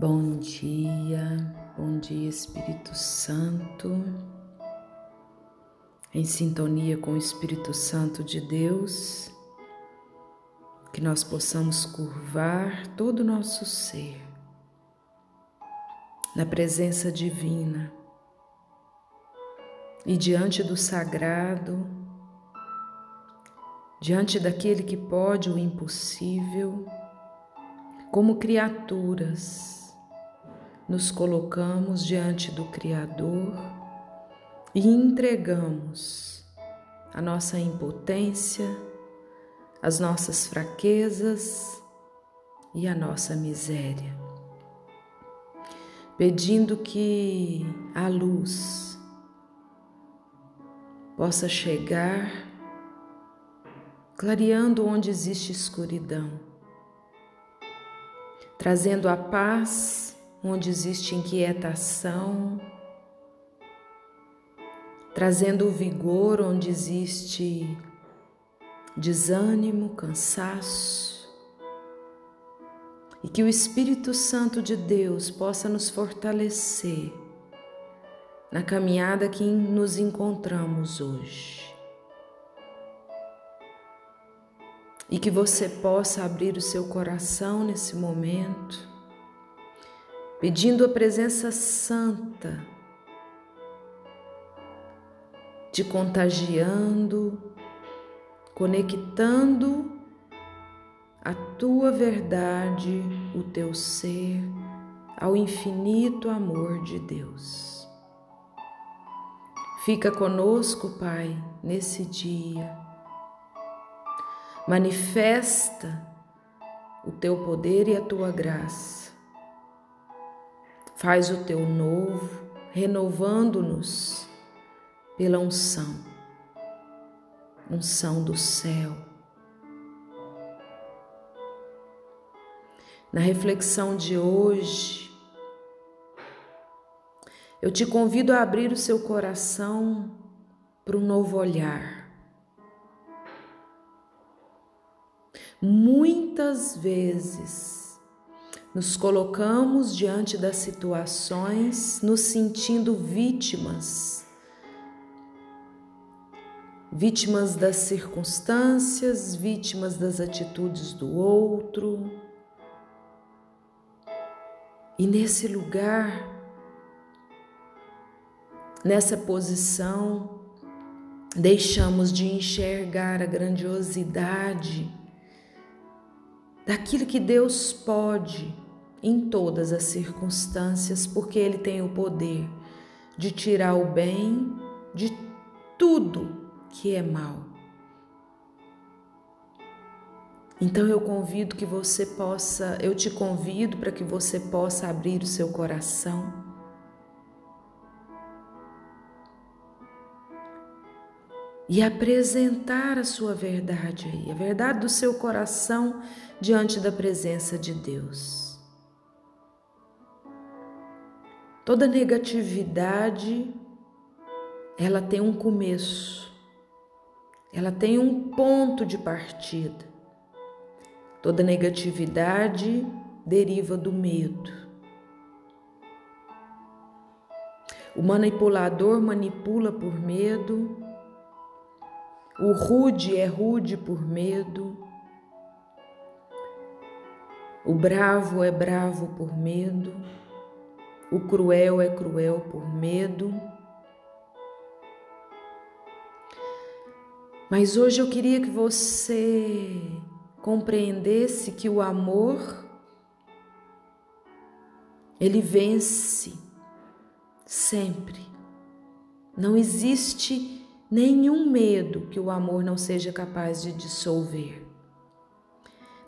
Bom dia, bom dia Espírito Santo, em sintonia com o Espírito Santo de Deus, que nós possamos curvar todo o nosso ser na presença divina e diante do sagrado, diante daquele que pode o impossível, como criaturas nos colocamos diante do Criador e entregamos a nossa impotência, as nossas fraquezas e a nossa miséria, pedindo que a luz possa chegar, clareando onde existe escuridão, trazendo a paz onde existe inquietação, trazendo o vigor onde existe desânimo, cansaço, e que o Espírito Santo de Deus possa nos fortalecer na caminhada que nos encontramos hoje. E que você possa abrir o seu coração nesse momento pedindo a presença santa, te contagiando, conectando a tua verdade, o teu ser, ao infinito amor de Deus. Fica conosco, Pai, nesse dia. Manifesta o teu poder e a tua graça Faz o teu novo, renovando-nos pela unção, unção do céu. Na reflexão de hoje, eu te convido a abrir o seu coração para um novo olhar. Muitas vezes, nos colocamos diante das situações nos sentindo vítimas, vítimas das circunstâncias, vítimas das atitudes do outro. E nesse lugar, nessa posição, deixamos de enxergar a grandiosidade daquilo que Deus pode em todas as circunstâncias, porque Ele tem o poder de tirar o bem de tudo que é mal. Então eu convido que você possa, eu te convido para que você possa abrir o seu coração. E apresentar a sua verdade aí, a verdade do seu coração diante da presença de Deus. Toda negatividade, ela tem um começo, ela tem um ponto de partida. Toda negatividade deriva do medo. O manipulador manipula por medo, o rude é rude por medo, o bravo é bravo por medo, o cruel é cruel por medo. Mas hoje eu queria que você compreendesse que o amor ele vence sempre. Não existe nenhum medo que o amor não seja capaz de dissolver.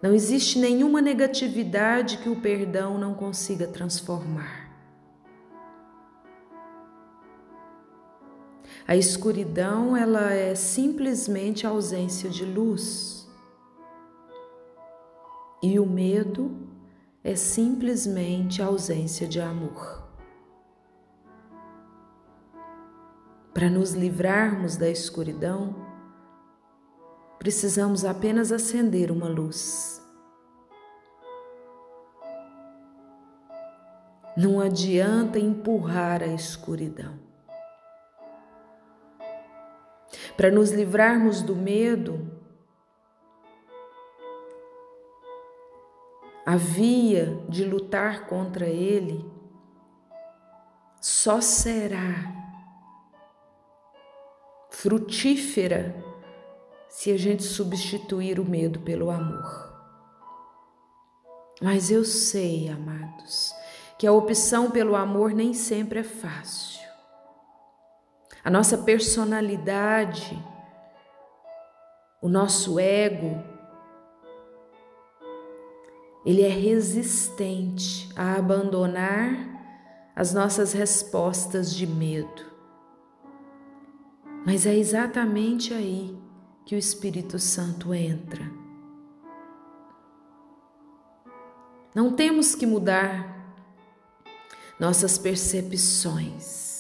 Não existe nenhuma negatividade que o perdão não consiga transformar. A escuridão, ela é simplesmente a ausência de luz. E o medo é simplesmente a ausência de amor. Para nos livrarmos da escuridão, precisamos apenas acender uma luz. Não adianta empurrar a escuridão. Para nos livrarmos do medo, a via de lutar contra ele só será frutífera se a gente substituir o medo pelo amor. Mas eu sei, amados, que a opção pelo amor nem sempre é fácil. A nossa personalidade, o nosso ego, ele é resistente a abandonar as nossas respostas de medo. Mas é exatamente aí que o Espírito Santo entra. Não temos que mudar nossas percepções.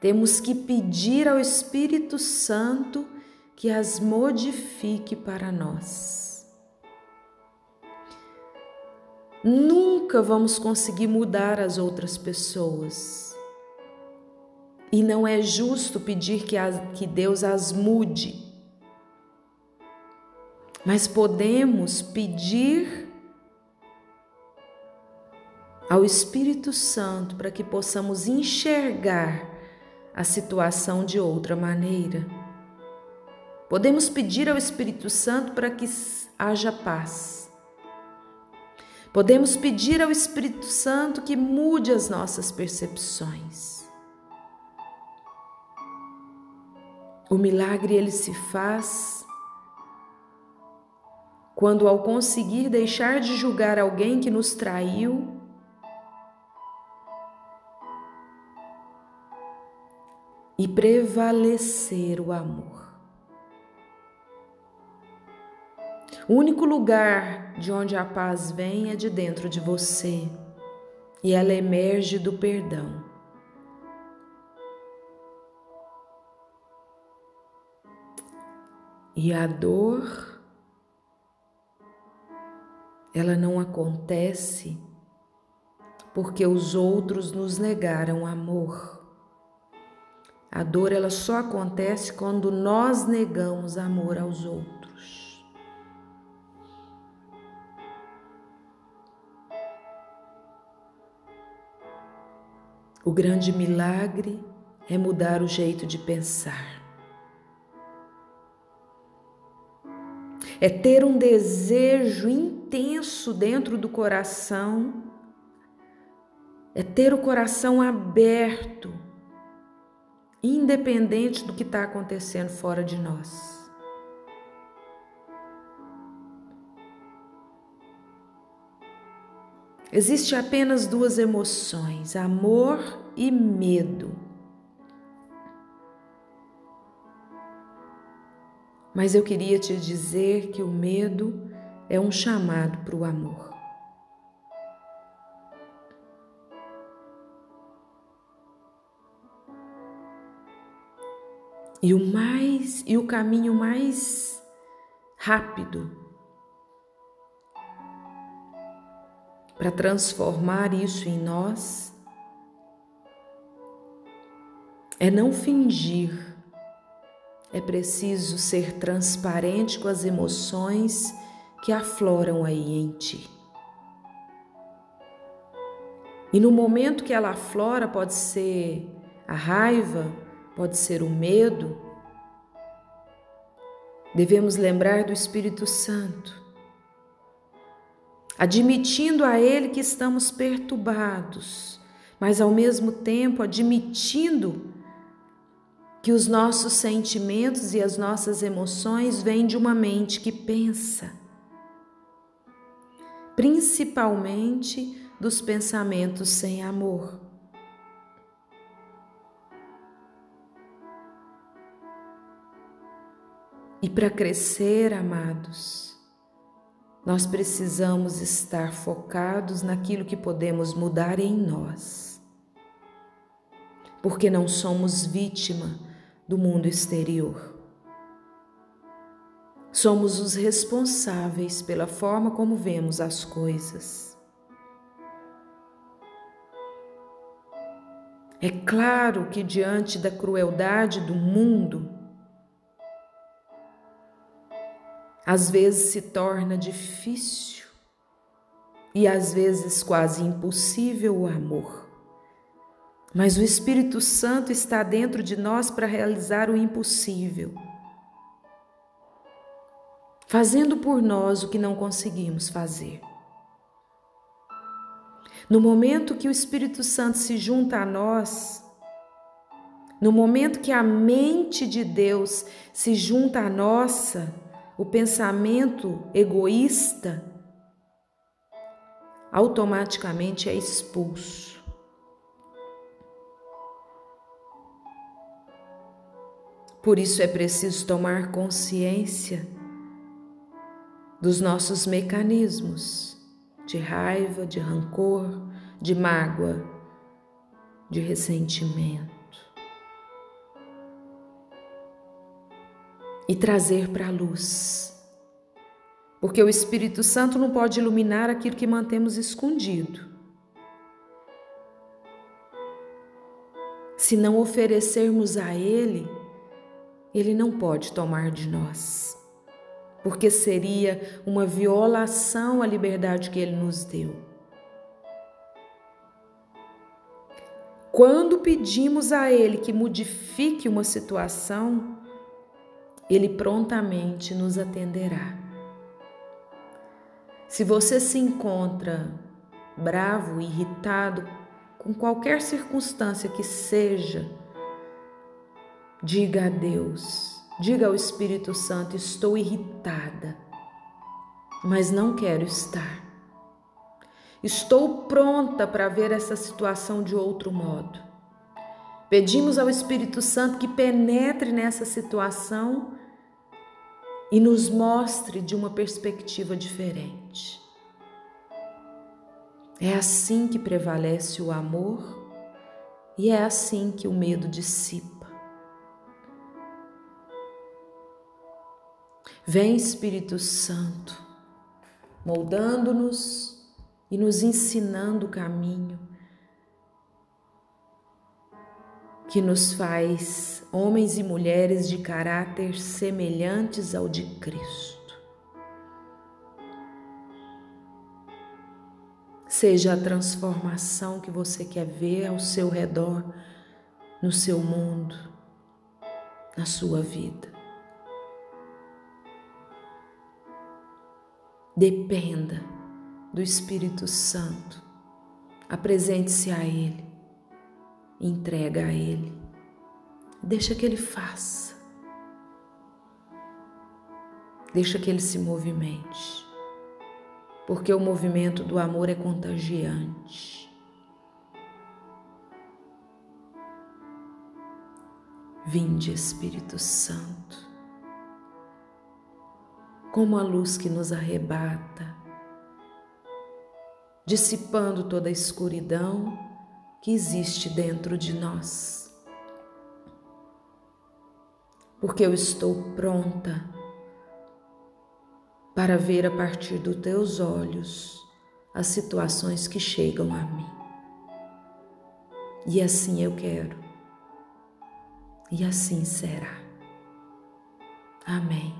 Temos que pedir ao Espírito Santo que as modifique para nós. Nunca vamos conseguir mudar as outras pessoas. E não é justo pedir que, as, que Deus as mude. Mas podemos pedir ao Espírito Santo para que possamos enxergar a situação de outra maneira. Podemos pedir ao Espírito Santo para que haja paz. Podemos pedir ao Espírito Santo que mude as nossas percepções. O milagre ele se faz quando ao conseguir deixar de julgar alguém que nos traiu, e prevalecer o amor. O único lugar de onde a paz vem é de dentro de você e ela emerge do perdão. E a dor, ela não acontece porque os outros nos negaram amor. A dor ela só acontece quando nós negamos amor aos outros. O grande milagre é mudar o jeito de pensar. É ter um desejo intenso dentro do coração, é ter o coração aberto independente do que está acontecendo fora de nós. Existe apenas duas emoções, amor e medo. Mas eu queria te dizer que o medo é um chamado para o amor. E o mais e o caminho mais rápido para transformar isso em nós é não fingir. É preciso ser transparente com as emoções que afloram aí em ti. E no momento que ela aflora, pode ser a raiva, pode ser o medo, devemos lembrar do Espírito Santo, admitindo a Ele que estamos perturbados, mas ao mesmo tempo admitindo que os nossos sentimentos e as nossas emoções vêm de uma mente que pensa, principalmente dos pensamentos sem amor. E para crescer, amados, nós precisamos estar focados naquilo que podemos mudar em nós. Porque não somos vítima do mundo exterior. Somos os responsáveis pela forma como vemos as coisas. É claro que diante da crueldade do mundo, às vezes se torna difícil e às vezes quase impossível o amor. Mas o Espírito Santo está dentro de nós para realizar o impossível, fazendo por nós o que não conseguimos fazer. No momento que o Espírito Santo se junta a nós, no momento que a mente de Deus se junta à nossa, o pensamento egoísta automaticamente é expulso. Por isso é preciso tomar consciência dos nossos mecanismos de raiva, de rancor, de mágoa, de ressentimento. E trazer para a luz. Porque o Espírito Santo não pode iluminar aquilo que mantemos escondido. Se não oferecermos a Ele, Ele não pode tomar de nós porque seria uma violação à liberdade que ele nos deu. Quando pedimos a ele que modifique uma situação, ele prontamente nos atenderá. Se você se encontra bravo, irritado com qualquer circunstância que seja, diga a Deus Diga ao Espírito Santo: estou irritada, mas não quero estar. Estou pronta para ver essa situação de outro modo. Pedimos ao Espírito Santo que penetre nessa situação e nos mostre de uma perspectiva diferente. É assim que prevalece o amor e é assim que o medo dissipa. Vem Espírito Santo, moldando-nos e nos ensinando o caminho que nos faz homens e mulheres de caráter semelhantes ao de Cristo. Seja a transformação que você quer ver ao seu redor, no seu mundo, na sua vida. Dependa do Espírito Santo. Apresente-se a Ele. Entrega a Ele. Deixa que Ele faça. Deixa que Ele se movimente. Porque o movimento do amor é contagiante. Vinde, Espírito Santo como a luz que nos arrebata, dissipando toda a escuridão que existe dentro de nós. Porque eu estou pronta para ver a partir dos teus olhos as situações que chegam a mim. E assim eu quero. E assim será. Amém.